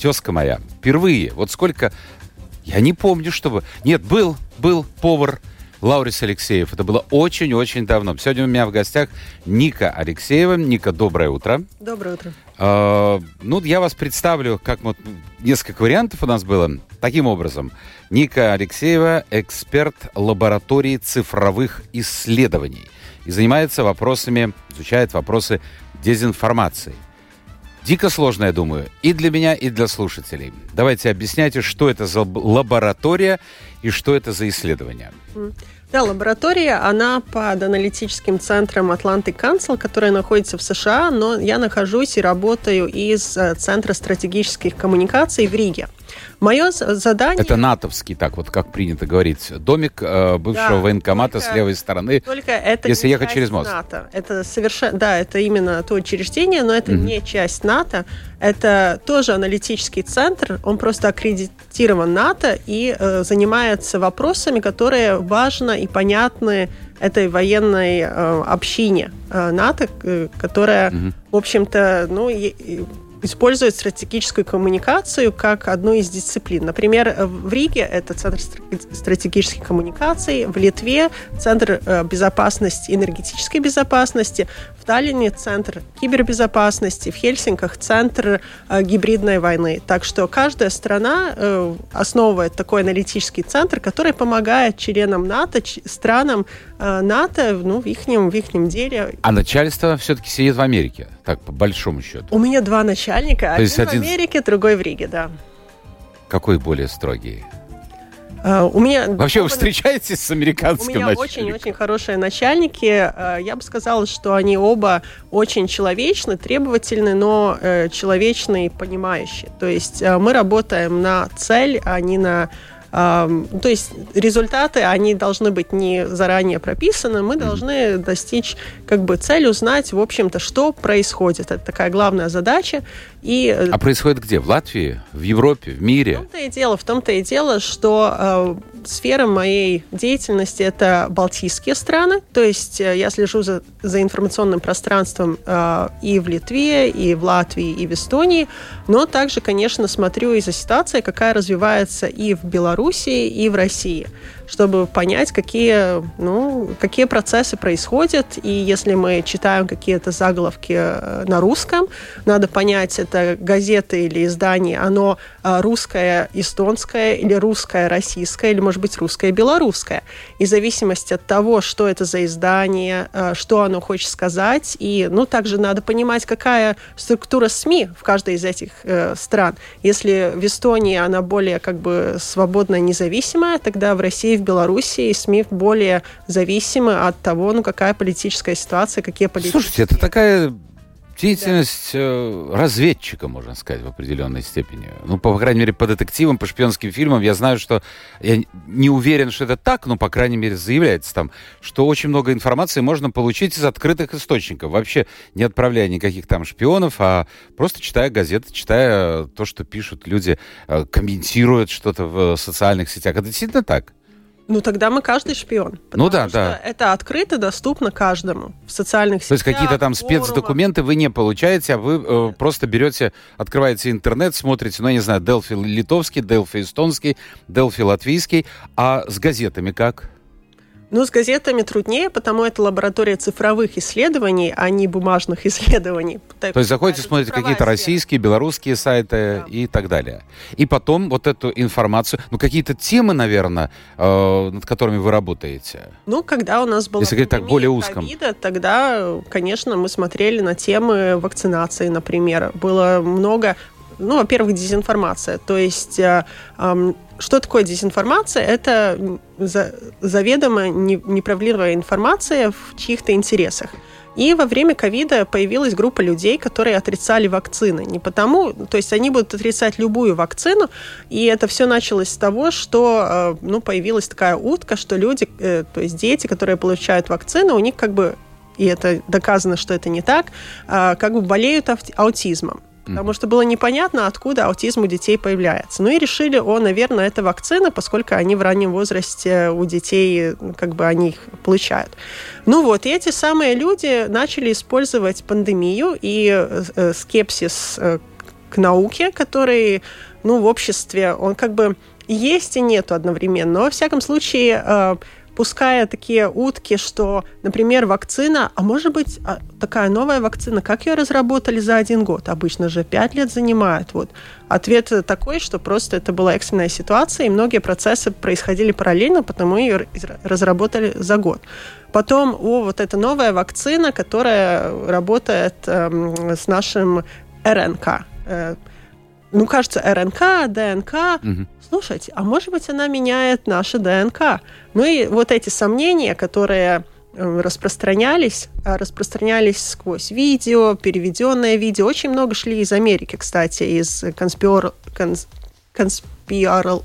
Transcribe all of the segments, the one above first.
тезка моя. Впервые. Вот сколько... Я не помню, чтобы... Нет, был, был повар Лаурис Алексеев. Это было очень-очень давно. Сегодня у меня в гостях Ника Алексеева. Ника, доброе утро. Доброе утро. Uh, ну, я вас представлю, как вот несколько вариантов у нас было. Таким образом, Ника Алексеева – эксперт лаборатории цифровых исследований и занимается вопросами, изучает вопросы дезинформации. Дико сложно, я думаю, и для меня, и для слушателей. Давайте объясняйте, что это за лаборатория и что это за исследование. Да, лаборатория, она под аналитическим центром Atlantic Council, которая находится в США, но я нахожусь и работаю из э, Центра стратегических коммуникаций в Риге. Мое задание... Это натовский, так вот, как принято говорить, домик э, бывшего да, военкомата только, с левой стороны, только это если ехать через мост. НАТО. Это совершенно, да, это именно то учреждение, но это mm-hmm. не часть НАТО. Это тоже аналитический центр, он просто аккредитирован НАТО и э, занимается вопросами, которые важны и понятны этой военной э, общине э, НАТО, э, которая, mm-hmm. в общем-то, ну, используют стратегическую коммуникацию как одну из дисциплин. Например, в Риге это Центр стратегических коммуникаций, в Литве Центр э, безопасности, энергетической безопасности, в Таллине Центр кибербезопасности, в Хельсинках Центр э, гибридной войны. Так что каждая страна э, основывает такой аналитический центр, который помогает членам НАТО, странам НАТО ну, в их в ихнем деле. А начальство все-таки сидит в Америке? Так, по большому счету. У меня два начальника. То один есть один в Америке, другой в Риге, да. Какой более строгий? Uh, у меня вообще вы встречаетесь с американским У меня очень-очень хорошие начальники. Uh, я бы сказала, что они оба очень человечны, требовательны, но uh, человечные и понимающие. То есть мы работаем на цель, а не на то есть результаты, они должны быть не заранее прописаны, мы должны достичь как бы цель, узнать, в общем-то, что происходит. Это такая главная задача. И... Э, а происходит где? В Латвии? В Европе? В мире? В том-то и дело, в том-то и дело, что э, сфера моей деятельности это Балтийские страны, то есть э, я слежу за, за информационным пространством э, и в Литве, и в Латвии, и в Эстонии, но также, конечно, смотрю и за ситуацией, какая развивается и в Белоруссии, и в России чтобы понять, какие, ну, какие процессы происходят. И если мы читаем какие-то заголовки э, на русском, надо понять, это газета или издание, оно э, русское, эстонское или русское, российское, или, может быть, русское, белорусское. И в зависимости от того, что это за издание, э, что оно хочет сказать, и, ну, также надо понимать, какая структура СМИ в каждой из этих э, стран. Если в Эстонии она более как бы свободная, независимая, тогда в России в Беларуси СМИ более зависимы от того, ну, какая политическая ситуация, какие политические... Слушайте, это такая деятельность да. разведчика, можно сказать, в определенной степени. Ну, по, по крайней мере, по детективам, по шпионским фильмам я знаю, что... Я не уверен, что это так, но, по крайней мере, заявляется там, что очень много информации можно получить из открытых источников. Вообще не отправляя никаких там шпионов, а просто читая газеты, читая то, что пишут люди, э, комментируют что-то в социальных сетях. Это действительно так? Ну, тогда мы каждый шпион. Ну да, да. Это открыто, доступно каждому в социальных сетях. То есть какие-то там форумах. спецдокументы вы не получаете, а вы э, просто берете, открываете интернет, смотрите, ну, я не знаю, Делфи литовский, Делфи эстонский, Делфи латвийский. А с газетами как? Ну, с газетами труднее, потому это лаборатория цифровых исследований, а не бумажных исследований. То есть заходите, смотрите какие-то российские, белорусские сайты да. и так далее. И потом вот эту информацию, ну, какие-то темы, наверное, э, над которыми вы работаете. Ну, когда у нас была Если говорить так более узком. COVID, тогда, конечно, мы смотрели на темы вакцинации, например. Было много ну, во-первых, дезинформация. То есть э, э, что такое дезинформация? Это заведомо неправдивая информация в чьих-то интересах. И во время ковида появилась группа людей, которые отрицали вакцины. Не потому, то есть они будут отрицать любую вакцину, и это все началось с того, что э, ну, появилась такая утка, что люди, э, то есть дети, которые получают вакцину, у них как бы и это доказано, что это не так, э, как бы болеют аутизмом потому что было непонятно, откуда аутизм у детей появляется. Ну и решили, о, наверное, это вакцина, поскольку они в раннем возрасте у детей, как бы они их получают. Ну вот, и эти самые люди начали использовать пандемию и э, скепсис э, к науке, который, ну, в обществе, он как бы есть и нету одновременно. Но, во всяком случае, э, пуская такие утки, что, например, вакцина, а может быть а, такая новая вакцина, как ее разработали за один год? Обычно же пять лет занимает. Вот. Ответ такой, что просто это была экстренная ситуация, и многие процессы происходили параллельно, потому ее разработали за год. Потом, о, вот эта новая вакцина, которая работает э, с нашим РНК. Э, ну, кажется, РНК, ДНК. Угу слушайте, а может быть она меняет наше ДНК? Ну и вот эти сомнения, которые э, распространялись, а распространялись сквозь видео, переведенное видео. Очень много шли из Америки, кстати, из конспир... конс... конспирал...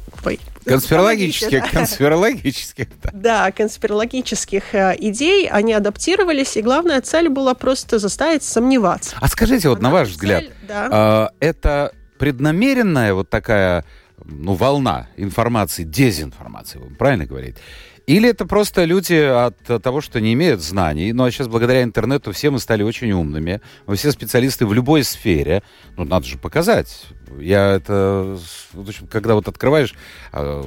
Конспирологических, конспирологических, да. Да, конспирологических идей, они адаптировались, и главная цель была просто заставить сомневаться. А скажите, вот Одна на ваш цель, взгляд, да. э, это преднамеренная вот такая ну, волна информации, дезинформации, вы правильно говорите? Или это просто люди от того, что не имеют знаний, ну а сейчас благодаря интернету все мы стали очень умными, мы все специалисты в любой сфере, ну надо же показать. Я это, когда вот открываешь э,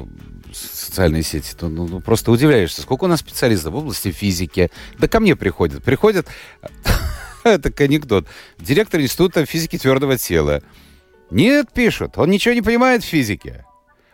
социальные сети, то ну, ну, просто удивляешься, сколько у нас специалистов в области физики. Да ко мне приходят, приходят, это анекдот, директор института физики твердого тела, нет, пишут, он ничего не понимает в физике.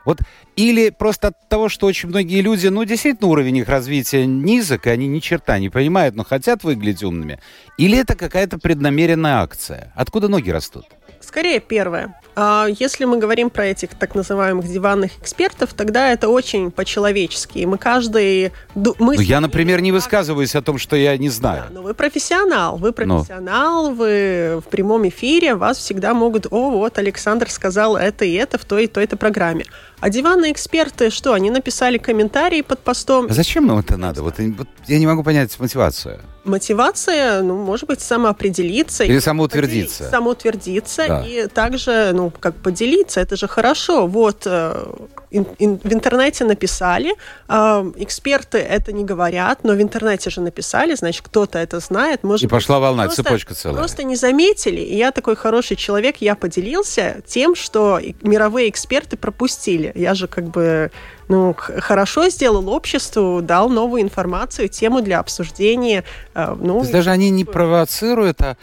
Вот или просто от того, что очень многие люди, ну, действительно, уровень их развития низок, и они ни черта не понимают, но хотят выглядеть умными. Или это какая-то преднамеренная акция? Откуда ноги растут? Скорее первое. А если мы говорим про этих так называемых диванных экспертов, тогда это очень по-человечески. Мы каждый... Мы ну, я, например, не высказываюсь о том, что я не знаю. Да, но вы профессионал. Вы профессионал, но. вы в прямом эфире, вас всегда могут... О, вот, Александр сказал это и это в той и той-то программе. А диванные эксперты, что, они написали комментарии под постом? А зачем нам это надо? Вот, вот я не могу понять мотивацию. Мотивация, ну, может быть, самоопределиться. Или самоутвердиться. Самоутвердиться да. и также, ну, как поделиться, это же хорошо. Вот э, ин, ин, в интернете написали, э, эксперты это не говорят, но в интернете же написали, значит, кто-то это знает. Может и пошла волна, просто, цепочка целая. Просто не заметили, и я такой хороший человек, я поделился тем, что мировые эксперты пропустили. Я же как бы ну, хорошо сделал обществу, дал новую информацию, тему для обсуждения. Э, ну, То есть даже они не провоцируют, а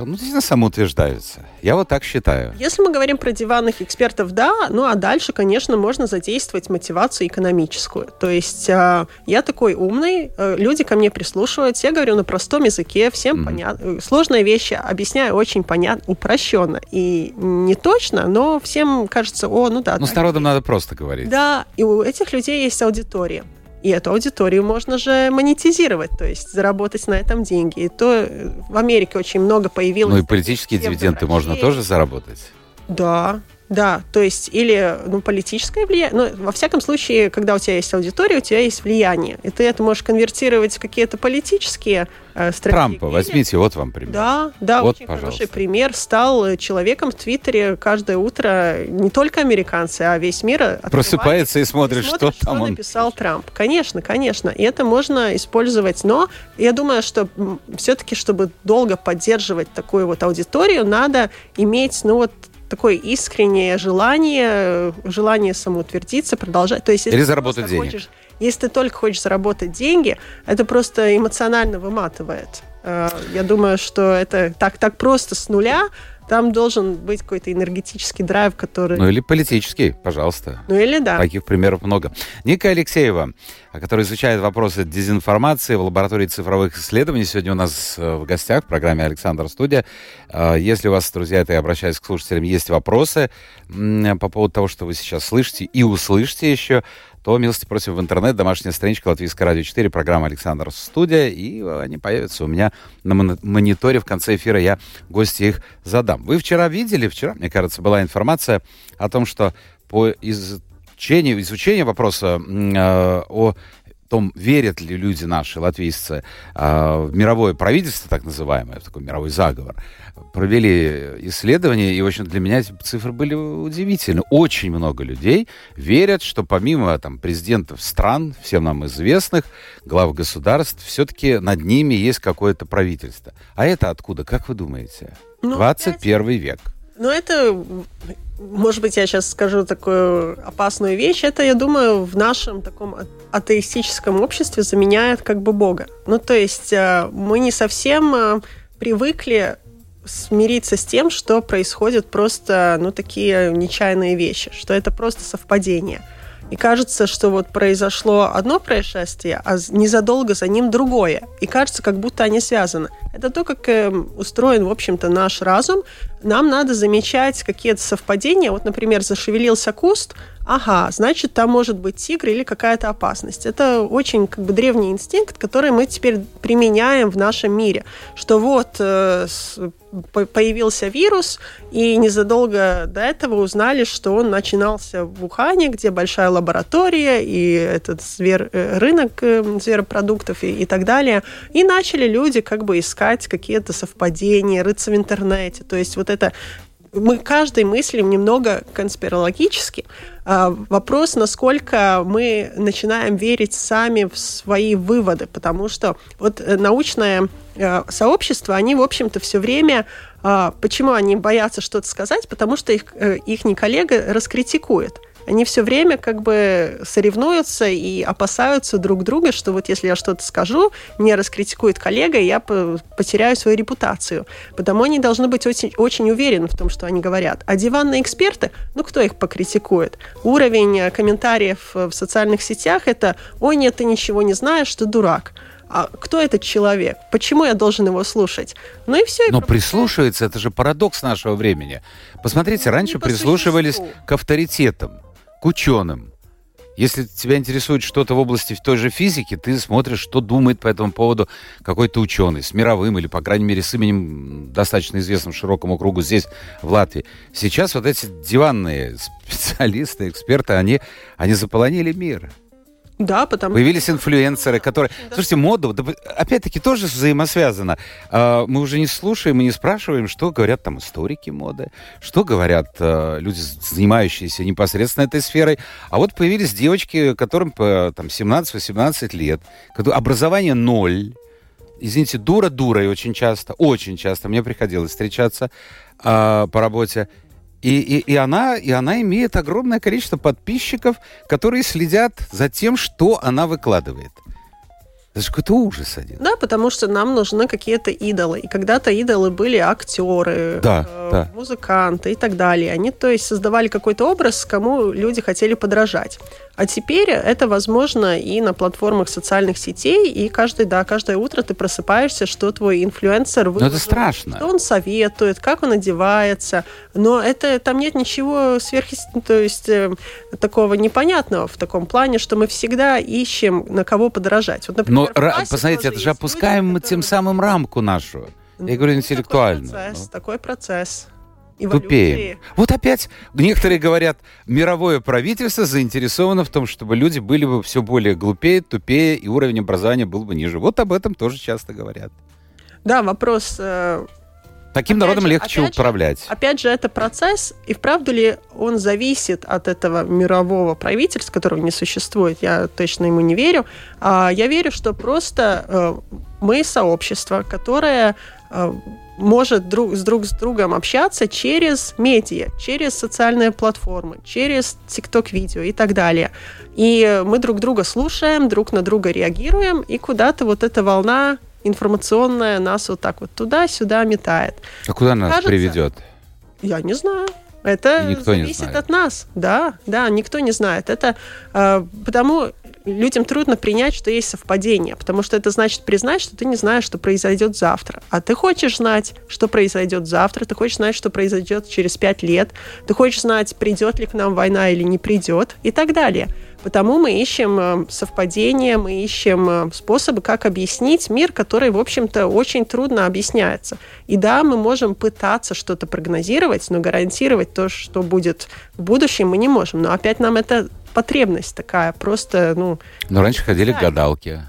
ну, действительно самоутверждаются. Я вот так считаю. Если мы говорим про диванных экспертов, да, ну а дальше, конечно, можно задействовать мотивацию экономическую. То есть э, я такой умный, э, люди ко мне прислушиваются, я говорю на простом языке, всем mm-hmm. понятно. Сложные вещи объясняю очень понятно, упрощенно. И не точно, но всем кажется, о, ну да. Ну, с народом надо просто говорить. Да, и у этих людей есть аудитория. И эту аудиторию можно же монетизировать, то есть заработать на этом деньги. И то э, в Америке очень много появилось... Ну и политические дивиденды можно тоже заработать? Да, да, то есть или ну, политическое влияние, ну, во всяком случае, когда у тебя есть аудитория, у тебя есть влияние, и ты это можешь конвертировать в какие-то политические э, стратегии. Трампа возьмите, вот вам пример. Да, да, вот, очень пожалуйста. хороший пример. Стал человеком в Твиттере каждое утро не только американцы, а весь мир просыпается и смотрит, и смотрит что, что там он написал Трамп. Конечно, конечно, и это можно использовать, но я думаю, что все-таки, чтобы долго поддерживать такую вот аудиторию, надо иметь, ну вот такое искреннее желание, желание самоутвердиться, продолжать. То есть, Или заработать денег. Хочешь, если ты только хочешь заработать деньги, это просто эмоционально выматывает. Э, я думаю, что это так, так просто с нуля там должен быть какой-то энергетический драйв, который... Ну или политический, пожалуйста. Ну или да. Таких примеров много. Ника Алексеева, которая изучает вопросы дезинформации в лаборатории цифровых исследований, сегодня у нас э, в гостях в программе «Александр Студия». Э, если у вас, друзья, это я обращаюсь к слушателям, есть вопросы по поводу того, что вы сейчас слышите и услышите еще, то милости просим в интернет, домашняя страничка Латвийское радио 4, программа Александр Студия, и они появятся у меня на мониторе в конце эфира, я гости их задам. Вы вчера видели, вчера, мне кажется, была информация о том, что по изучению, изучению вопроса э, о том, верят ли люди наши, латвийцы, э, в мировое правительство, так называемое, в такой мировой заговор, провели исследования, и, в общем, для меня эти цифры были удивительны. Очень много людей верят, что помимо там, президентов стран, всем нам известных, глав государств, все-таки над ними есть какое-то правительство. А это откуда, как вы думаете? Ну, 21 опять... век. Ну, это, может быть, я сейчас скажу такую опасную вещь. Это, я думаю, в нашем таком атеистическом обществе заменяет как бы Бога. Ну, то есть э, мы не совсем э, привыкли смириться с тем, что происходят просто, ну, такие нечаянные вещи, что это просто совпадение – и кажется, что вот произошло одно происшествие, а незадолго за ним другое. И кажется, как будто они связаны. Это то, как э, устроен, в общем-то, наш разум. Нам надо замечать какие-то совпадения. Вот, например, зашевелился куст, ага, значит, там может быть тигр или какая-то опасность. Это очень как бы древний инстинкт, который мы теперь применяем в нашем мире. Что вот э, появился вирус, и незадолго до этого узнали, что он начинался в Ухане, где большая лаборатория, и этот звер, э, рынок э, зверопродуктов и, и так далее. И начали люди как бы искать какие-то совпадения, рыться в интернете. То есть вот это мы каждый мыслим немного конспирологически. А, вопрос, насколько мы начинаем верить сами в свои выводы, потому что вот э, научное э, сообщество, они, в общем-то, все время а, Почему они боятся что-то сказать? Потому что их, э, их коллега раскритикует они все время как бы соревнуются и опасаются друг друга, что вот если я что-то скажу, меня раскритикует коллега, и я потеряю свою репутацию. Потому они должны быть очень, очень уверены в том, что они говорят. А диванные эксперты, ну кто их покритикует? Уровень э, комментариев в социальных сетях это «Ой, нет, ты ничего не знаешь, ты дурак» а кто этот человек? Почему я должен его слушать? Ну и все. Но прислушивается, это же парадокс нашего времени. Посмотрите, ну, раньше прислушивались к авторитетам к ученым. Если тебя интересует что-то в области в той же физики, ты смотришь, что думает по этому поводу какой-то ученый с мировым или, по крайней мере, с именем достаточно известным широкому кругу здесь, в Латвии. Сейчас вот эти диванные специалисты, эксперты, они, они заполонили мир. Да, потому Появились инфлюенсеры, которые... Да. Слушайте, мода, опять-таки, тоже взаимосвязана. Мы уже не слушаем и не спрашиваем, что говорят там историки моды, что говорят а, люди, занимающиеся непосредственно этой сферой. А вот появились девочки, которым по там, 17-18 лет, образование ноль, извините, дура-дурой очень часто, очень часто мне приходилось встречаться э, по работе. И, и, и, она, и она имеет огромное количество подписчиков, которые следят за тем, что она выкладывает. Это же какой-то ужас один. Да, потому что нам нужны какие-то идолы. И когда-то идолы были актеры, да, э, да. музыканты и так далее. Они, то есть, создавали какой-то образ, кому люди хотели подражать. А теперь это возможно и на платформах социальных сетей, и каждый, да, каждое утро ты просыпаешься, что твой инфлюенсер выложил, Но это страшно. что он советует, как он одевается. Но это там нет ничего сверх, то есть э, такого непонятного в таком плане, что мы всегда ищем на кого подражать. Вот, например, Но, посмотрите, это же опускаем мы тем самым рамку нашу. Я говорю интеллектуально. Такой процесс. Такой процесс тупеем. Вот опять некоторые говорят, мировое правительство заинтересовано в том, чтобы люди были бы все более глупее, тупее, и уровень образования был бы ниже. Вот об этом тоже часто говорят. Да, вопрос... Э, Таким опять народом же, легче опять управлять. Же, опять же, это процесс, и вправду ли он зависит от этого мирового правительства, которого не существует, я точно ему не верю. А я верю, что просто э, мы сообщество, которое э, может друг с друг с другом общаться через медиа, через социальные платформы, через TikTok-видео и так далее. И мы друг друга слушаем, друг на друга реагируем, и куда-то вот эта волна информационная нас вот так вот туда-сюда метает. А куда нас Кажется, приведет? Я не знаю. Это никто зависит от нас. Да, да, никто не знает. Это э, потому людям трудно принять, что есть совпадение, потому что это значит признать, что ты не знаешь, что произойдет завтра. А ты хочешь знать, что произойдет завтра, ты хочешь знать, что произойдет через пять лет, ты хочешь знать, придет ли к нам война или не придет и так далее. Потому мы ищем э, совпадения, мы ищем э, способы, как объяснить мир, который, в общем-то, очень трудно объясняется. И да, мы можем пытаться что-то прогнозировать, но гарантировать то, что будет в будущем, мы не можем. Но опять нам это потребность такая, просто, ну... Но раньше ходили к гадалке.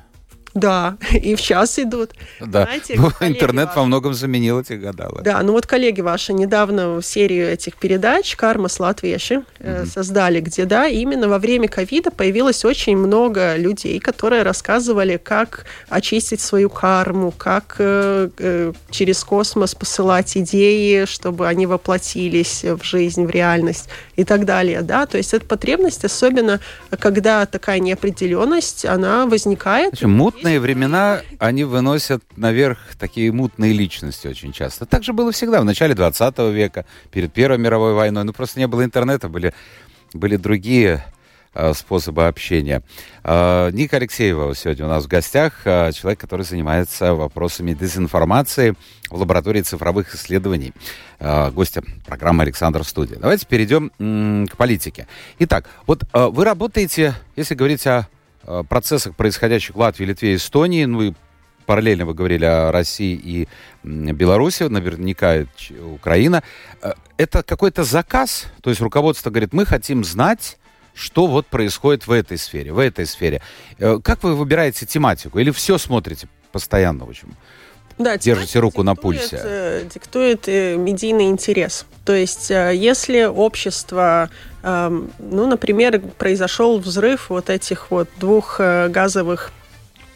Да, и в час идут. Да. Знаете, ну, интернет ваши... во многом заменил эти гадалы. Да, ну вот коллеги ваши недавно серию этих передач «Карма с Латвеши» mm-hmm. создали, где, да, именно во время ковида появилось очень много людей, которые рассказывали, как очистить свою карму, как э, э, через космос посылать идеи, чтобы они воплотились в жизнь, в реальность и так далее, да. То есть эта потребность, особенно когда такая неопределенность, она возникает. Значит, мутные времена, они выносят наверх такие мутные личности очень часто. Так же было всегда, в начале 20 века, перед Первой мировой войной. Ну, просто не было интернета, были, были другие э, способы общения. Э, Ника Алексеева сегодня у нас в гостях, э, человек, который занимается вопросами дезинформации в лаборатории цифровых исследований. Гостя программы «Александр Студия». Давайте перейдем к политике. Итак, вот вы работаете, если говорить о процессах, происходящих в Латвии, Литве, Эстонии, ну и параллельно вы говорили о России и Беларуси, наверняка Украина. Э, это какой-то заказ, то есть руководство говорит, мы хотим знать, что вот происходит в этой сфере, в этой сфере. Э, как вы выбираете тематику? Или все смотрите постоянно, в общем? Да, держите руку диктует, на пульсе. Диктует медийный интерес. То есть, если общество ну, например, произошел взрыв вот этих вот двух э, газовых,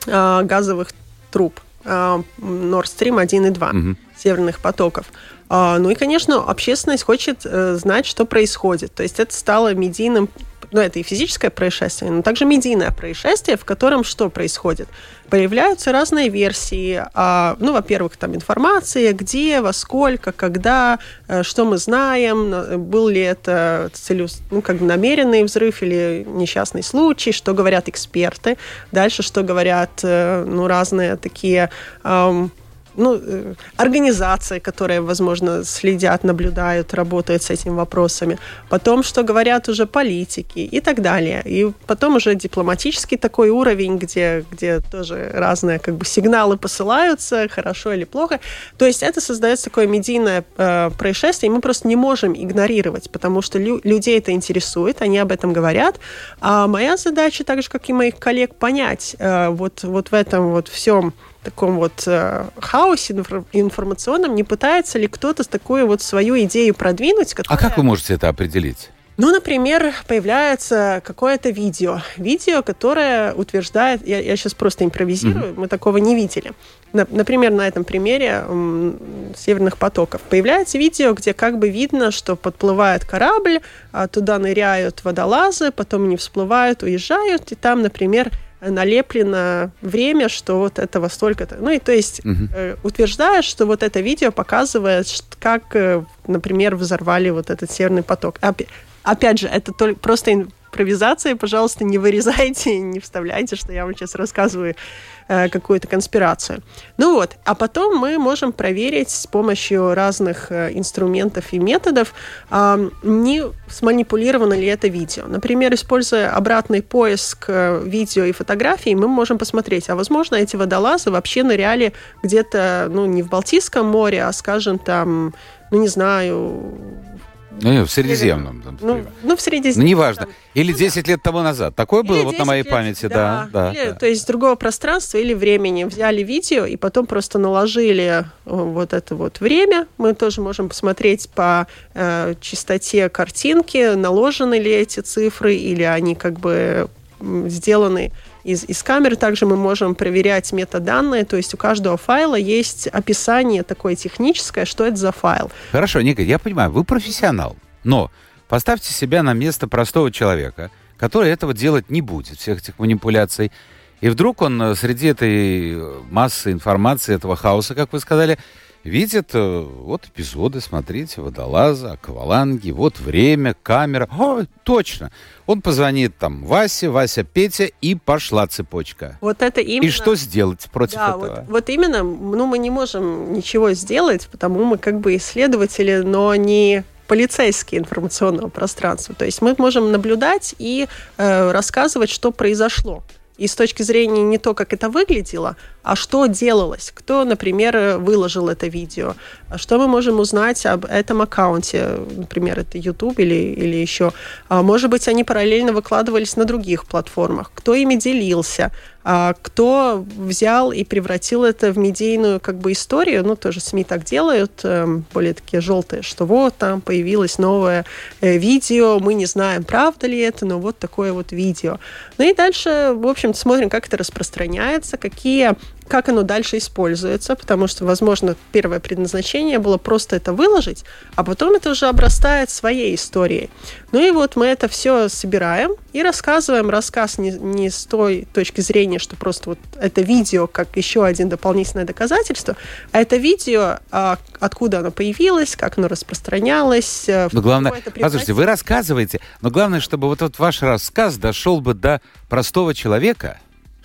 а, газовых труб а, Nord Stream 1 и 2, угу. северных потоков. А, ну и, конечно, общественность хочет э, знать, что происходит. То есть это стало медийным ну, это и физическое происшествие, но также медийное происшествие, в котором что происходит? Появляются разные версии. А, ну, во-первых, там информация, где, во сколько, когда, э, что мы знаем, был ли это целю, ну, как бы намеренный взрыв или несчастный случай, что говорят эксперты. Дальше, что говорят, э, ну, разные такие ну, э, организации, которые, возможно, следят, наблюдают, работают с этими вопросами. Потом, что говорят уже политики и так далее. И потом уже дипломатический такой уровень, где, где тоже разные как бы сигналы посылаются, хорошо или плохо. То есть это создается такое медийное э, происшествие, и мы просто не можем игнорировать, потому что лю- людей это интересует, они об этом говорят. А моя задача, так же, как и моих коллег, понять э, вот, вот в этом вот всем таком вот э, хаосе информационном, не пытается ли кто-то такую вот свою идею продвинуть? Которая... А как вы можете это определить? Ну, например, появляется какое-то видео. Видео, которое утверждает... Я, я сейчас просто импровизирую, mm-hmm. мы такого не видели. На, например, на этом примере м, северных потоков. Появляется видео, где как бы видно, что подплывает корабль, а туда ныряют водолазы, потом они всплывают, уезжают, и там, например, налеплено время, что вот этого столько-то. Ну и то есть угу. э, утверждая, что вот это видео показывает, как, э, например, взорвали вот этот северный поток. Опять же, это только просто импровизация, пожалуйста, не вырезайте, не вставляйте, что я вам сейчас рассказываю Э, какую-то конспирацию. Ну вот, а потом мы можем проверить с помощью разных э, инструментов и методов, не сманипулировано ли это видео. Например, используя обратный поиск э, видео и фотографий, мы можем посмотреть, а возможно эти водолазы вообще ныряли где-то, ну, не в Балтийском море, а, скажем, там, ну, не знаю, ну, в Средиземном. Там, ну, ну, в Средиземном. Ну, неважно. Или 10 лет тому назад. Такое было вот на моей лет, памяти, да. да, или, да. То есть другого пространства или времени. Взяли видео и потом просто наложили э, вот это вот время. Мы тоже можем посмотреть по э, частоте картинки, наложены ли эти цифры, или они как бы сделаны из, из камеры. Также мы можем проверять метаданные, то есть у каждого файла есть описание такое техническое, что это за файл. Хорошо, Ника, я понимаю, вы профессионал, но поставьте себя на место простого человека, который этого делать не будет, всех этих манипуляций. И вдруг он э, среди этой э, массы информации, этого хаоса, как вы сказали, видит э, вот эпизоды, смотрите, водолаза, акваланги, вот время, камера. О, точно. Он позвонит там Васе, Вася, Петя, и пошла цепочка. Вот это именно... И что сделать против да, этого? Вот, вот именно, ну, мы не можем ничего сделать, потому мы как бы исследователи, но не полицейские информационного пространства. То есть мы можем наблюдать и э, рассказывать, что произошло. И с точки зрения не то, как это выглядело, а что делалось, кто, например, выложил это видео, а что мы можем узнать об этом аккаунте, например, это YouTube или, или еще. А может быть, они параллельно выкладывались на других платформах, кто ими делился, а кто взял и превратил это в медийную как бы историю, ну, тоже СМИ так делают, эм, более такие желтые, что вот там появилось новое э, видео, мы не знаем, правда ли это, но вот такое вот видео. Ну и дальше, в общем смотрим, как это распространяется, какие как оно дальше используется, потому что, возможно, первое предназначение было просто это выложить, а потом это уже обрастает своей историей. Ну и вот мы это все собираем и рассказываем рассказ не, не с той точки зрения, что просто вот это видео как еще один дополнительное доказательство, а это видео, а, откуда оно появилось, как оно распространялось. Э, но главное, послушайте, вы рассказываете, но главное, чтобы вот этот ваш рассказ дошел бы до простого человека,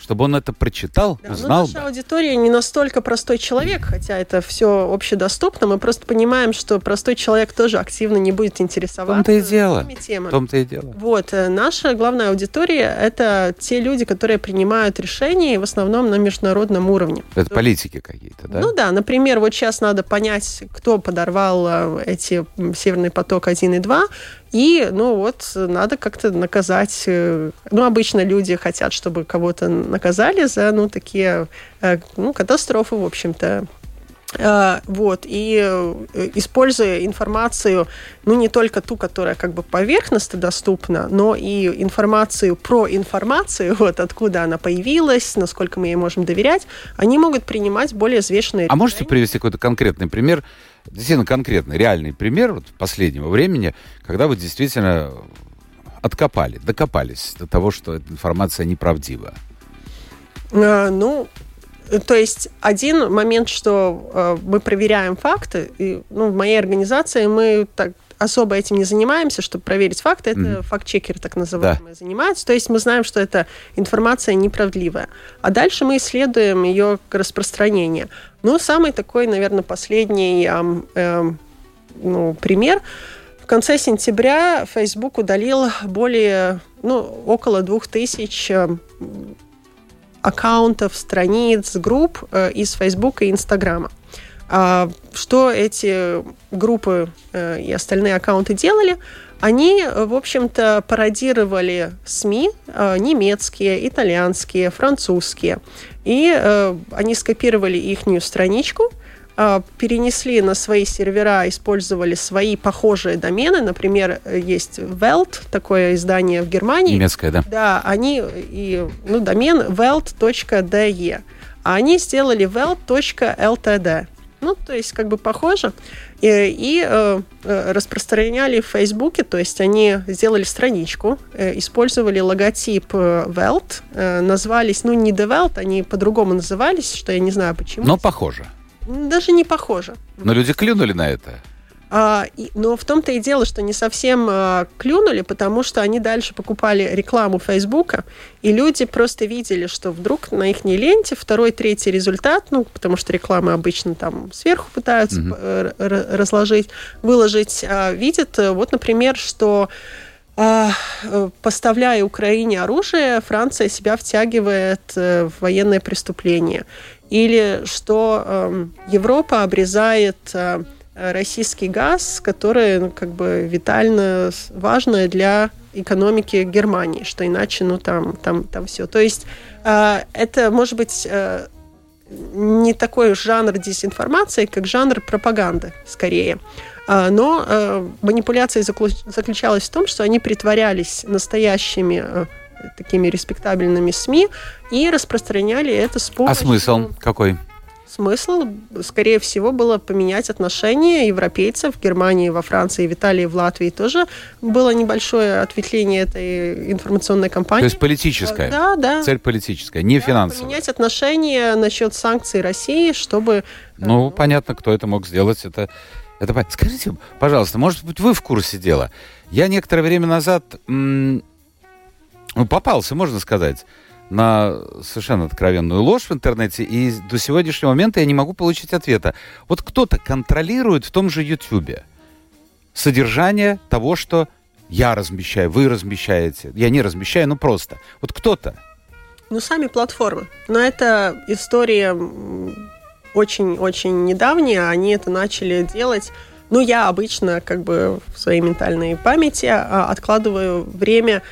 чтобы он это прочитал, да. Ну, наша аудитория не настолько простой человек, хотя это все общедоступно. Мы просто понимаем, что простой человек тоже активно не будет интересоваться. В том-то и дело. В том-то и дело. Вот. Э, наша главная аудитория – это те люди, которые принимают решения, в основном на международном уровне. Это То, политики какие-то, да? Ну да. Например, вот сейчас надо понять, кто подорвал э, эти «Северный поток-1 и 2», и, ну вот, надо как-то наказать. Э, ну, обычно люди хотят, чтобы кого-то наказали за, ну, такие, э, ну, катастрофы, в общем-то. Э, вот, и используя информацию, ну, не только ту, которая как бы поверхностно доступна, но и информацию про информацию, вот откуда она появилась, насколько мы ей можем доверять, они могут принимать более взвешенные решения. А можете привести какой-то конкретный пример, действительно конкретный, реальный пример вот последнего времени, когда вы действительно откопали, докопались до того, что эта информация неправдива? А, ну, то есть один момент, что э, мы проверяем факты, и, ну, в моей организации мы так особо этим не занимаемся, чтобы проверить факты. Это mm-hmm. факт-чекеры так называемые да. занимаются. То есть мы знаем, что эта информация неправдивая. А дальше мы исследуем ее распространение. Ну, самый такой, наверное, последний эм, эм, ну, пример. В конце сентября Facebook удалил более, ну, около двух тысяч эм, аккаунтов, страниц, групп э, из Facebook и Инстаграма. А, что эти группы э, и остальные аккаунты делали? Они, в общем-то, пародировали СМИ э, немецкие, итальянские, французские. И э, они скопировали их страничку, перенесли на свои сервера, использовали свои похожие домены. Например, есть Welt, такое издание в Германии. Немецкое, да? Да, они, и, ну, домен welt.de. А они сделали welt.ltd. Ну, то есть как бы похоже. И, и э, э, распространяли в Фейсбуке, то есть они сделали страничку, э, использовали логотип э, Welt, э, назвались, ну, не The Welt, они по-другому назывались, что я не знаю почему. Но похоже. Даже не похоже. Но люди клюнули на это. А, но в том-то и дело, что не совсем а, клюнули, потому что они дальше покупали рекламу Фейсбука, и люди просто видели, что вдруг на их ленте второй, третий результат, ну, потому что рекламы обычно там сверху пытаются mm-hmm. разложить, выложить, а, видят, э, вот, например, что э, поставляя Украине оружие, Франция себя втягивает в военное преступление. Или что э, Европа обрезает российский газ, который ну, как бы витально важно для экономики Германии, что иначе, ну там, там, там все. То есть э, это может быть э, не такой жанр дезинформации, как жанр пропаганды, скорее. Э, но э, манипуляция заключалась в том, что они притворялись настоящими э, такими респектабельными СМИ и распространяли это с помощью... А смысл какой? Смысл, скорее всего, было поменять отношения европейцев в Германии, во Франции, в Италии, в Латвии тоже было небольшое ответвление этой информационной кампании. То есть политическая? Да, да. Цель политическая, не да, финансовая. Поменять отношения насчет санкций России, чтобы... Э, ну, понятно, кто это мог сделать. Это, это... Скажите, пожалуйста, может быть, вы в курсе дела? Я некоторое время назад м- ну, попался, можно сказать, на совершенно откровенную ложь в интернете, и до сегодняшнего момента я не могу получить ответа. Вот кто-то контролирует в том же Ютьюбе содержание того, что я размещаю, вы размещаете. Я не размещаю, ну просто. Вот кто-то. Ну, сами платформы. Но это история очень-очень недавняя. Они это начали делать ну, я обычно как бы в своей ментальной памяти а, откладываю время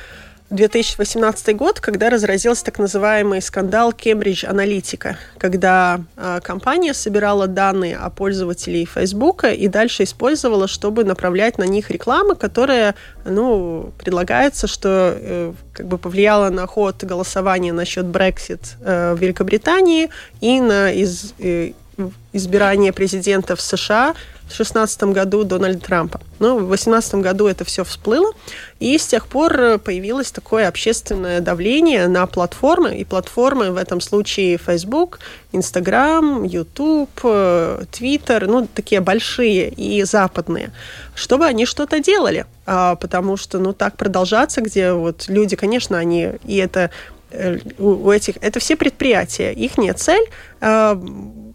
2018 год, когда разразился так называемый скандал Cambridge Analytica, когда э, компания собирала данные о пользователей Facebook и дальше использовала, чтобы направлять на них рекламы, которая, ну, предлагается, что э, как бы повлияла на ход голосования насчет Brexit э, в Великобритании и на из, э, избирание президента в США в 2016 году Дональда Трампа. Но в 2018 году это все всплыло, и с тех пор появилось такое общественное давление на платформы, и платформы в этом случае Facebook, Instagram, YouTube, Twitter, ну, такие большие и западные, чтобы они что-то делали, а, потому что, ну, так продолжаться, где вот люди, конечно, они, и это э, у этих, это все предприятия, их нет цель а,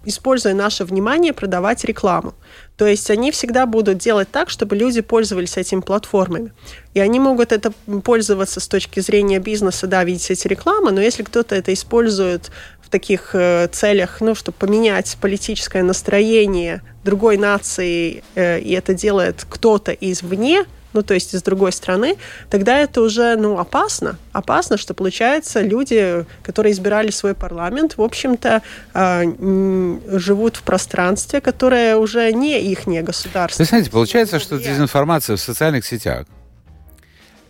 используя наше внимание, продавать рекламу. То есть они всегда будут делать так, чтобы люди пользовались этими платформами. И они могут это пользоваться с точки зрения бизнеса, да, видеть эти рекламы, но если кто-то это использует в таких э, целях, ну, чтобы поменять политическое настроение другой нации, э, и это делает кто-то извне, ну, то есть из другой страны, тогда это уже, ну, опасно. Опасно, что, получается, люди, которые избирали свой парламент, в общем-то, э, живут в пространстве, которое уже не их государство. Вы знаете, получается, что дезинформация в социальных сетях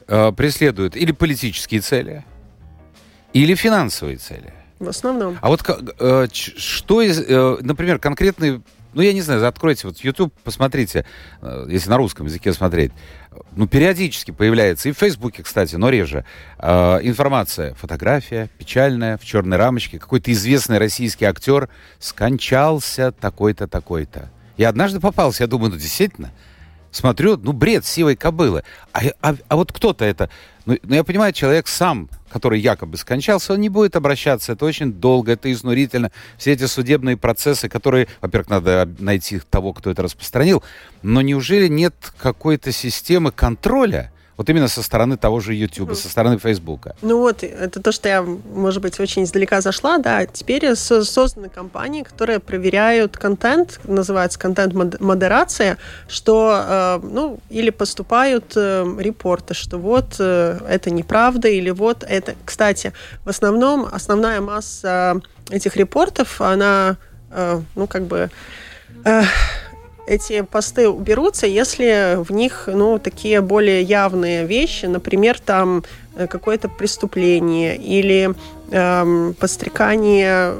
э, преследует или политические цели, или финансовые цели. В основном. А вот э, что из, э, например, конкретный ну, я не знаю, откройте вот YouTube, посмотрите, э, если на русском языке смотреть. Ну, периодически появляется, и в Фейсбуке, кстати, но реже, э, информация, фотография печальная, в черной рамочке. Какой-то известный российский актер скончался такой-то, такой-то. Я однажды попался, я думаю, ну, действительно, смотрю, ну, бред сивой кобылы. А, а, а вот кто-то это... Ну, ну, я понимаю, человек сам который якобы скончался, он не будет обращаться. Это очень долго, это изнурительно. Все эти судебные процессы, которые, во-первых, надо найти того, кто это распространил, но неужели нет какой-то системы контроля? Вот именно со стороны того же YouTube, со стороны Facebook. Ну вот, это то, что я, может быть, очень издалека зашла, да. Теперь созданы компании, которые проверяют контент, называется контент-модерация, что, э, ну, или поступают э, репорты, что вот э, это неправда, или вот это... Кстати, в основном основная масса этих репортов, она, ну, как бы эти посты уберутся, если в них, ну, такие более явные вещи, например, там э, какое-то преступление или эм, подстрекание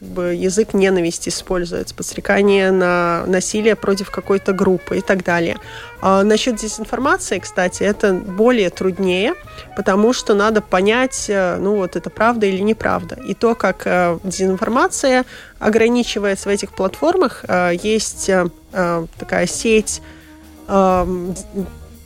как бы язык ненависти используется, подстрекание на насилие против какой-то группы и так далее. А насчет дезинформации, кстати, это более труднее, потому что надо понять, э, ну вот это правда или неправда. И то, как э, дезинформация ограничивается в этих платформах, э, есть такая сеть эм,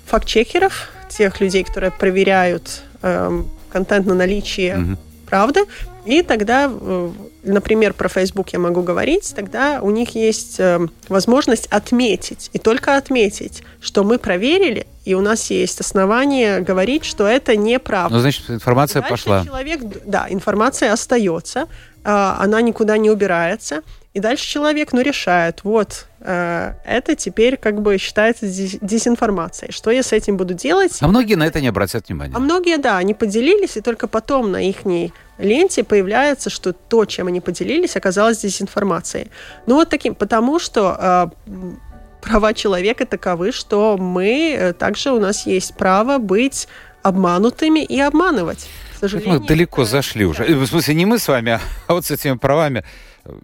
факт-чекеров, тех людей, которые проверяют эм, контент на наличие mm-hmm. правды, и тогда, э, например, про Facebook я могу говорить, тогда у них есть э, возможность отметить, и только отметить, что мы проверили, и у нас есть основания говорить, что это неправда. Ну, значит, информация пошла. Человек, да, информация остается, она никуда не убирается, и дальше человек, ну, решает, вот, э, это теперь как бы считается дезинформацией. Что я с этим буду делать? А многие на это не обратят внимания. А многие, да, они поделились, и только потом на их ленте появляется, что то, чем они поделились, оказалось дезинформацией. Ну, вот таким, потому что э, права человека таковы, что мы, э, также у нас есть право быть обманутыми и обманывать. Сожалению, мы далеко зашли уже. В смысле, не мы с вами, а вот с этими правами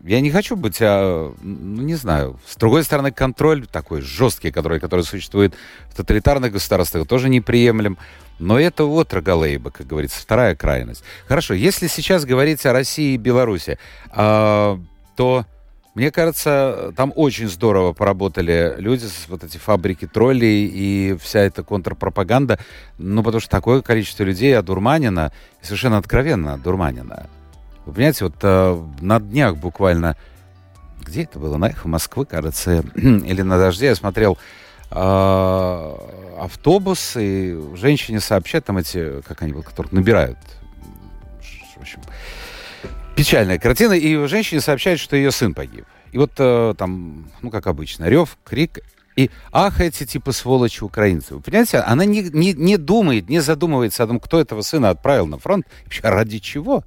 я не хочу быть, а, ну, не знаю. С другой стороны, контроль такой жесткий, который, который существует в тоталитарных государствах, тоже неприемлем. Но это вот Рогалейба, как говорится, вторая крайность. Хорошо, если сейчас говорить о России и Беларуси, а, то, мне кажется, там очень здорово поработали люди, вот эти фабрики троллей и вся эта контрпропаганда. Ну, потому что такое количество людей одурманено, совершенно откровенно одурманено. Вы понимаете, вот э, на днях буквально, где это было, на эхо Москвы, кажется, или на дожде, я смотрел э, автобус, и женщине сообщают, там эти, как они, которых набирают, в общем, печальная картина, и женщине сообщают, что ее сын погиб. И вот э, там, ну, как обычно, рев, крик, и ах, эти типа сволочи украинцы. Вы понимаете, она не, не, не думает, не задумывается о том, кто этого сына отправил на фронт, вообще ради чего.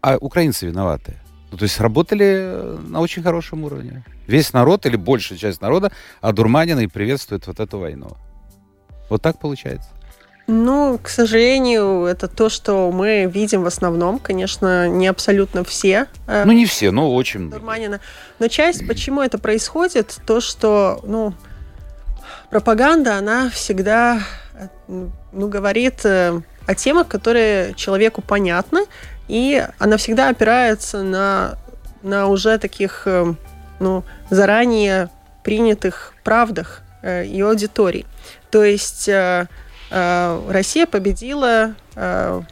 А украинцы виноваты. Ну, то есть работали э, на очень хорошем уровне. Весь народ или большая часть народа одурманена и приветствует вот эту войну. Вот так получается. Ну, к сожалению, это то, что мы видим в основном. Конечно, не абсолютно все. Э, ну, не все, но очень. Дурманина. Но часть, почему это происходит, то, что, ну, пропаганда, она всегда, э, ну, говорит о темах, которые человеку понятны, и она всегда опирается на, на уже таких, э, ну, заранее принятых правдах э, и аудиторий. То есть э, Россия победила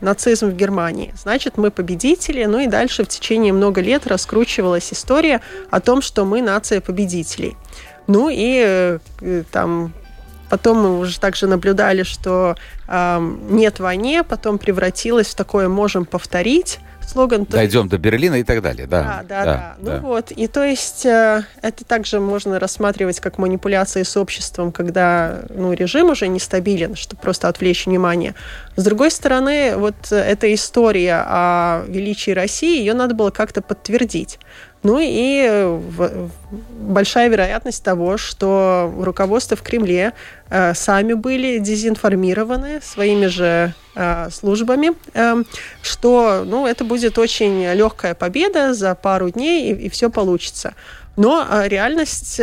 нацизм в Германии. Значит, мы победители. Ну и дальше в течение много лет раскручивалась история о том, что мы нация победителей. Ну и там Потом мы уже также наблюдали, что э, нет войне, потом превратилось в такое можем повторить слоган. Дойдем до Берлина и так далее, да. Да, да, да. да. Ну да. вот, и то есть э, это также можно рассматривать как манипуляции с обществом, когда ну, режим уже нестабилен, чтобы просто отвлечь внимание. С другой стороны, вот эта история о величии России, ее надо было как-то подтвердить. Ну и большая вероятность того, что руководство в Кремле э, сами были дезинформированы своими же э, службами, э, что ну, это будет очень легкая победа за пару дней и, и все получится. Но э, реальность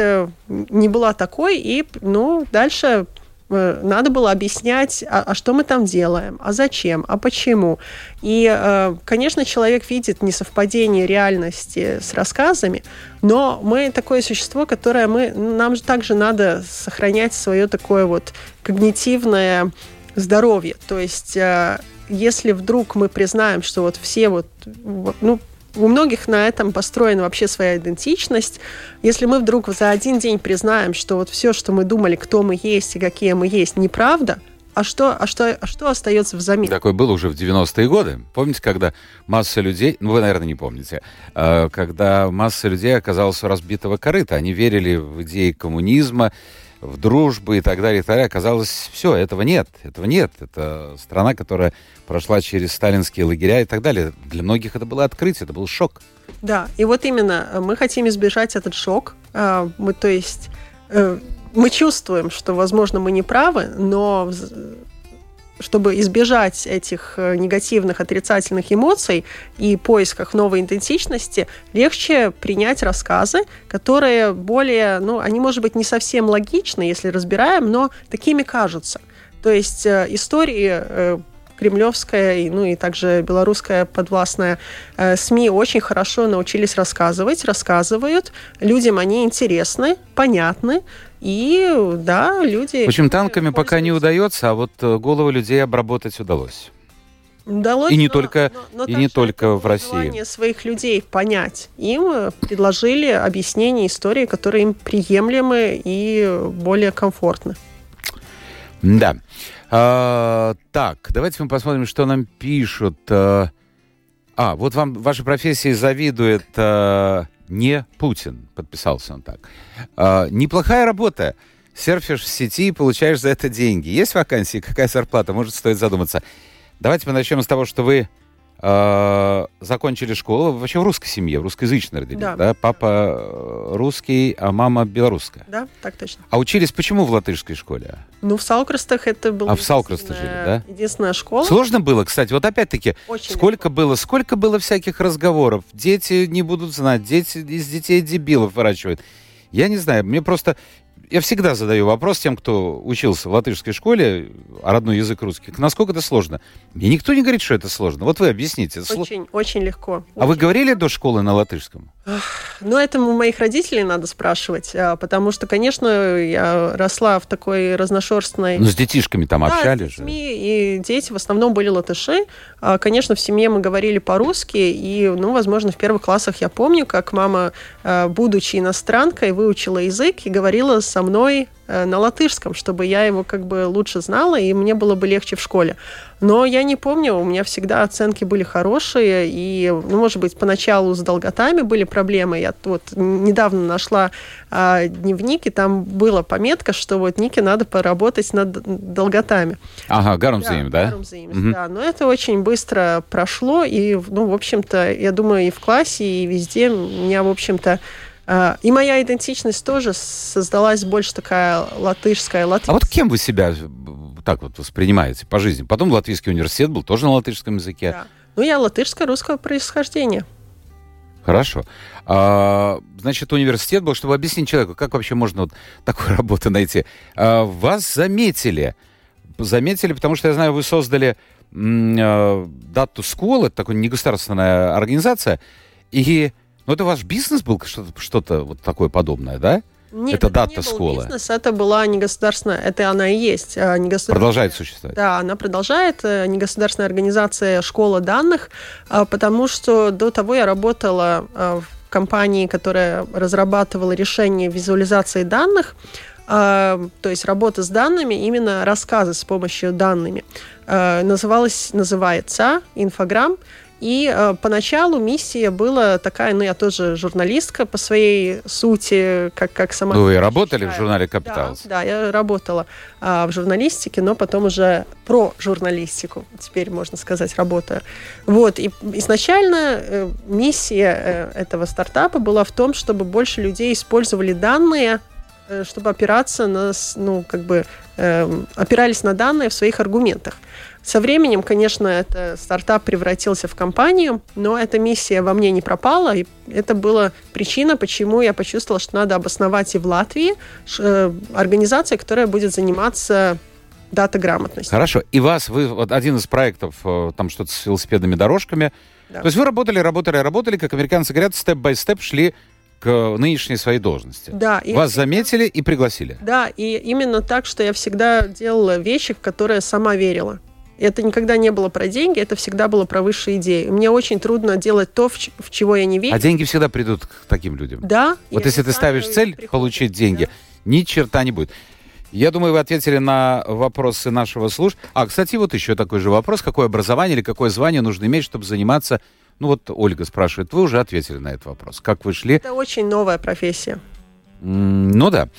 не была такой, и ну, дальше надо было объяснять, а, а что мы там делаем, а зачем, а почему. И, э, конечно, человек видит несовпадение реальности с рассказами, но мы такое существо, которое мы, нам же также надо сохранять свое такое вот когнитивное здоровье. То есть э, если вдруг мы признаем, что вот все вот, ну, у многих на этом построена вообще своя идентичность. Если мы вдруг за один день признаем, что вот все, что мы думали, кто мы есть и какие мы есть, неправда, а что, а что, а что остается взамен? Такое было уже в 90-е годы. Помните, когда масса людей, ну вы, наверное, не помните, а, когда масса людей оказалась у разбитого корыта. Они верили в идеи коммунизма, в дружбу и так далее, и так далее. Оказалось, все, этого нет, этого нет. Это страна, которая прошла через сталинские лагеря и так далее. Для многих это было открытие, это был шок. Да, и вот именно э, мы хотим избежать этот шок. А, мы, то есть, э, мы чувствуем, что, возможно, мы не правы, но чтобы избежать этих э, негативных, отрицательных эмоций и поисках новой идентичности, легче принять рассказы, которые более, ну, они, может быть, не совсем логичны, если разбираем, но такими кажутся. То есть э, истории э, кремлевская, ну и также белорусская подвластная э, СМИ очень хорошо научились рассказывать, рассказывают. Людям они интересны, понятны. И да, люди... В общем, танками пока не удается, а вот э, головы людей обработать удалось. Удалось, и не но, только, но, но и не только в России. своих людей понять. Им э, предложили объяснение истории, которые им приемлемы и более комфортны. Да. А, так, давайте мы посмотрим, что нам пишут. А, а вот вам ваша профессия завидует а, не Путин, подписался он так. А, неплохая работа. Серфишь в сети и получаешь за это деньги. Есть вакансии? Какая зарплата? Может, стоит задуматься. Давайте мы начнем с того, что вы э, закончили школу вообще в русской семье, в русскоязычной родились, да. да? Папа э, русский, а мама белорусская. Да, так точно. А учились почему в латышской школе? Ну, в Салкрастах это было... А в Салкрастах жили, да? Единственная школа. Сложно было, кстати, вот опять-таки, сколько легко. было, сколько было всяких разговоров. Дети не будут знать, дети из детей дебилов выращивают. Я не знаю, мне просто я всегда задаю вопрос тем, кто учился в латышской школе, а родной язык русский, насколько это сложно. Мне никто не говорит, что это сложно. Вот вы объясните. Очень, очень легко. А очень. вы говорили до школы на латышском? Ну, это у моих родителей надо спрашивать, а, потому что, конечно, я росла в такой разношерстной... Ну, с детишками там да, общались с детьми, же. и дети в основном были латыши. А, конечно, в семье мы говорили по-русски, и, ну, возможно, в первых классах я помню, как мама, будучи иностранкой, выучила язык и говорила со мной э, на латышском, чтобы я его как бы лучше знала, и мне было бы легче в школе. Но я не помню, у меня всегда оценки были хорошие, и, ну, может быть, поначалу с долготами были проблемы. Я вот недавно нашла а, дневник, и там была пометка, что вот Нике надо поработать над долготами. Ага, Гармзейм, да? да? угу. да. Но это очень быстро прошло, и, ну, в общем-то, я думаю, и в классе, и везде меня, в общем-то, а, и моя идентичность тоже создалась больше такая латышская, латышская. А вот кем вы себя так вот воспринимаете по жизни? Потом латвийский университет был тоже на латышском языке. Да. Ну, я латышско-русского происхождения. Хорошо. А, значит, университет был, чтобы объяснить человеку, как вообще можно вот такую работу найти. А, вас заметили. Заметили, потому что, я знаю, вы создали Дату School, это такая негосударственная организация, и ну, это ваш бизнес был, что-то, что-то вот такое подобное, да? Нет, это, дата не был бизнес, это была негосударственная, это она и есть. А, негосударственная, продолжает существовать? Да, она продолжает, э, негосударственная организация «Школа данных», а, потому что до того я работала а, в компании, которая разрабатывала решение визуализации данных, то есть работа с данными, именно рассказы с помощью данными. Называлась, называется «Инфограмм». И э, поначалу миссия была такая, ну, я тоже журналистка по своей сути, как, как сама... Ну, вы работали в журнале «Капитал»? Да, да, я работала э, в журналистике, но потом уже про журналистику, теперь, можно сказать, работаю. Вот, и изначально э, миссия э, этого стартапа была в том, чтобы больше людей использовали данные Э, чтобы опираться на, ну, как бы, э, опирались на данные в своих аргументах. Со временем, конечно, это стартап превратился в компанию, но эта миссия во мне не пропала, и это была причина, почему я почувствовала, что надо обосновать и в Латвии э, организацию, которая будет заниматься дата-грамотностью. Хорошо. И вас, вы вот один из проектов, э, там что-то с велосипедными дорожками, да. то есть вы работали, работали, работали, как американцы говорят, степ-бай-степ шли к нынешней своей должности. Да. Вас всегда... заметили и пригласили. Да, и именно так, что я всегда делала вещи, в которые сама верила. Это никогда не было про деньги, это всегда было про высшие идеи. Мне очень трудно делать то, в, в чего я не верю. А деньги всегда придут к таким людям. Да. Вот если ты ставишь цель приходят, получить деньги, да. ни черта не будет. Я думаю, вы ответили на вопросы нашего слуш. А, кстати, вот еще такой же вопрос. Какое образование или какое звание нужно иметь, чтобы заниматься ну вот Ольга спрашивает, вы уже ответили на этот вопрос. Как вы шли? Это очень новая профессия. ну да.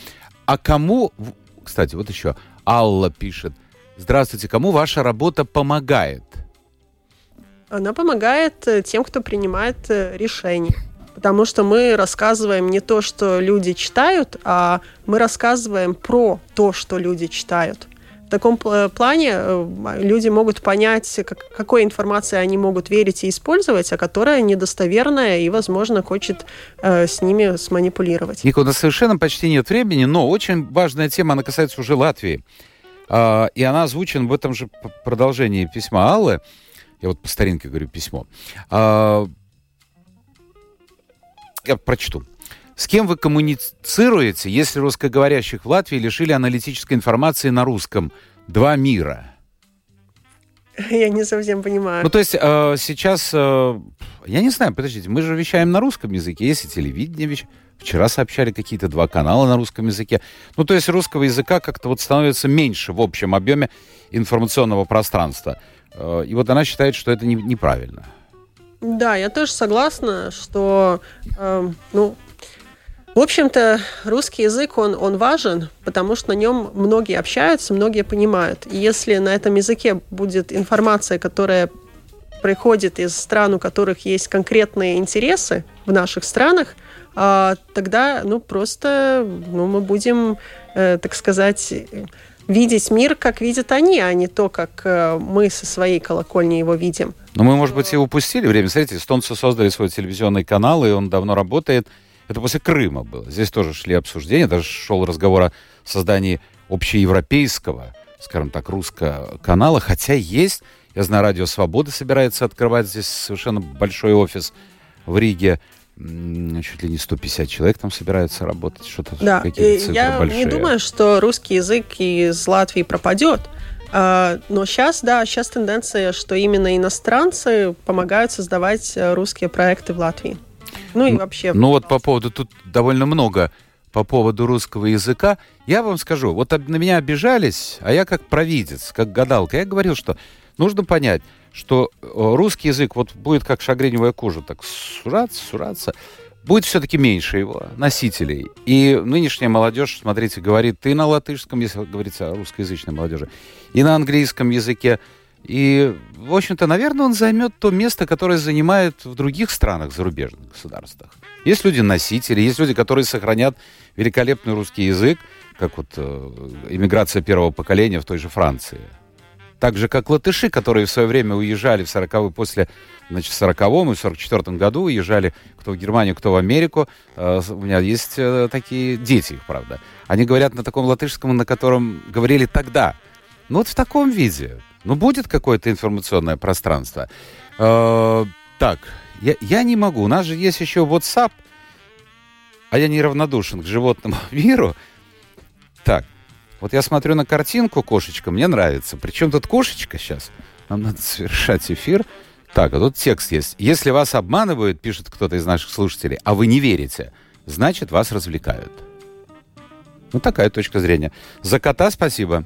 А кому, кстати, вот еще Алла пишет, здравствуйте, кому ваша работа помогает? Она помогает э, тем, кто принимает э, решения. Потому что мы рассказываем не то, что люди читают, а мы рассказываем про то, что люди читают. В таком плане э, люди могут понять, как, какой информации они могут верить и использовать, а которая недостоверная и, возможно, хочет э, с ними сманипулировать. Ника, у нас совершенно почти нет времени, но очень важная тема, она касается уже Латвии. Э, и она озвучена в этом же продолжении письма Аллы. Я вот по старинке говорю письмо. Э, я прочту. С кем вы коммуницируете, если русскоговорящих в Латвии лишили аналитической информации на русском? Два мира. Я не совсем понимаю. Ну, то есть э, сейчас, э, я не знаю, подождите, мы же вещаем на русском языке, есть и телевидение вещ... Вчера сообщали какие-то два канала на русском языке. Ну, то есть русского языка как-то вот становится меньше в общем объеме информационного пространства. Э, и вот она считает, что это не, неправильно. Да, я тоже согласна, что, э, ну, в общем-то, русский язык, он, он важен, потому что на нем многие общаются, многие понимают. И если на этом языке будет информация, которая приходит из стран, у которых есть конкретные интересы в наших странах, тогда, ну, просто ну, мы будем, э, так сказать, видеть мир, как видят они, а не то, как э, мы со своей колокольни его видим. Но мы, может быть, и упустили время. Смотрите, эстонцы создали свой телевизионный канал, и он давно работает. Это после Крыма было. Здесь тоже шли обсуждения, даже шел разговор о создании общеевропейского, скажем так, русского канала, хотя есть, я знаю, Радио Свобода собирается открывать здесь совершенно большой офис в Риге, чуть ли не 150 человек там собираются работать, что-то да, какие-то цифры я большие. не думаю, что русский язык из Латвии пропадет. А, но сейчас, да, сейчас тенденция, что именно иностранцы помогают создавать э, русские проекты в Латвии. Ну и вообще. Ну вот по поводу, тут довольно много по поводу русского языка. Я вам скажу, вот на меня обижались, а я как провидец, как гадалка, я говорил, что нужно понять, что э, русский язык вот будет как шагреневая кожа, так сужаться, сужаться будет все-таки меньше его носителей. И нынешняя молодежь, смотрите, говорит и на латышском, если говорится о русскоязычной молодежи, и на английском языке. И, в общем-то, наверное, он займет то место, которое занимает в других странах, зарубежных государствах. Есть люди-носители, есть люди, которые сохранят великолепный русский язык, как вот э, иммиграция первого поколения в той же Франции. Так же, как латыши, которые в свое время уезжали в 40 после, значит, в 40-м и в 44-м году уезжали кто в Германию, кто в Америку. Э, у меня есть э, такие дети их, правда. Они говорят на таком латышском, на котором говорили тогда. Ну вот в таком виде. Ну будет какое-то информационное пространство. Э, так, я, я не могу. У нас же есть еще WhatsApp, а я неравнодушен к животному миру. Так, вот я смотрю на картинку кошечка, мне нравится. Причем тут кошечка сейчас? Нам надо совершать эфир. Так, а тут текст есть. Если вас обманывают, пишет кто-то из наших слушателей, а вы не верите, значит, вас развлекают. Ну, такая точка зрения. За кота спасибо.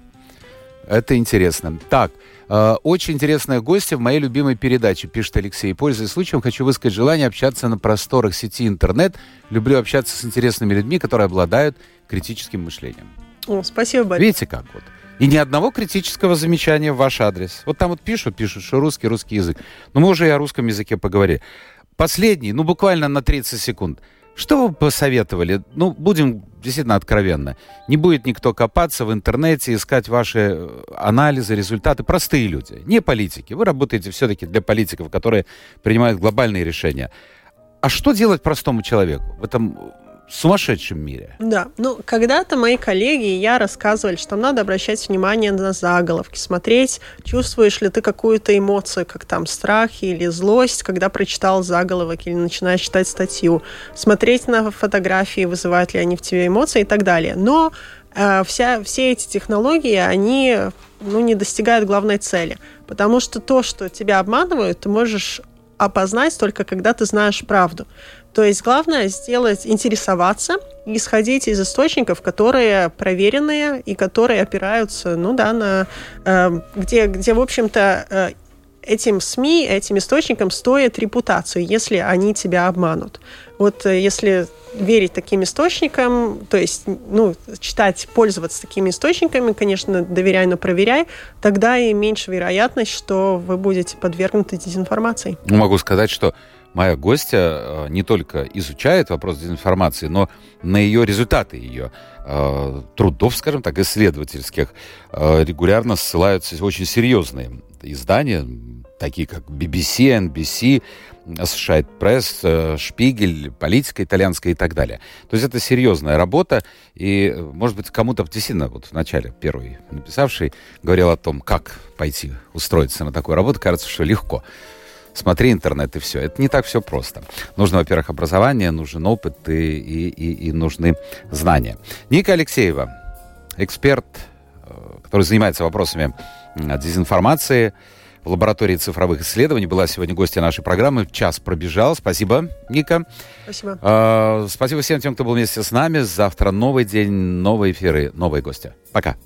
Это интересно. Так, э, очень интересная гостья в моей любимой передаче, пишет Алексей. Пользуясь случаем, хочу высказать желание общаться на просторах сети интернет. Люблю общаться с интересными людьми, которые обладают критическим мышлением. О, спасибо большое. Видите как вот. И ни одного критического замечания в ваш адрес. Вот там вот пишут, пишут, что русский, русский язык. Но мы уже и о русском языке поговорили. Последний, ну буквально на 30 секунд. Что вы посоветовали? Ну, будем действительно откровенно. Не будет никто копаться в интернете, искать ваши э, анализы, результаты. Простые люди, не политики. Вы работаете все-таки для политиков, которые принимают глобальные решения. А что делать простому человеку в этом сумасшедшем мире. Да, ну, когда-то мои коллеги и я рассказывали, что надо обращать внимание на заголовки, смотреть, чувствуешь ли ты какую-то эмоцию, как там страх или злость, когда прочитал заголовок или начинаешь читать статью, смотреть на фотографии, вызывают ли они в тебе эмоции и так далее. Но э, вся, все эти технологии, они ну, не достигают главной цели. Потому что то, что тебя обманывают, ты можешь опознать только когда ты знаешь правду. То есть главное сделать, интересоваться, исходить из источников, которые проверенные и которые опираются, ну да, на э, где, где, в общем-то, э, этим СМИ, этим источникам стоит репутацию, если они тебя обманут. Вот э, если верить таким источникам, то есть, ну, читать, пользоваться такими источниками, конечно, доверяй, но проверяй, тогда и меньше вероятность, что вы будете подвергнуты дезинформации. Ну, могу сказать, что моя гостья э, не только изучает вопрос дезинформации, но на ее результаты ее э, трудов, скажем так, исследовательских, э, регулярно ссылаются очень серьезные издания, такие как BBC, NBC, Associated Press, Шпигель, политика итальянская и так далее. То есть это серьезная работа, и, может быть, кому-то действительно, вот в начале первый написавший, говорил о том, как пойти устроиться на такую работу, кажется, что легко смотри интернет и все. Это не так все просто. Нужно, во-первых, образование, нужен опыт и, и, и, и нужны знания. Ника Алексеева, эксперт, э, который занимается вопросами дезинформации в лаборатории цифровых исследований, была сегодня гостья нашей программы. Час пробежал. Спасибо, Ника. Спасибо. Э, спасибо всем тем, кто был вместе с нами. Завтра новый день, новые эфиры, новые гости. Пока.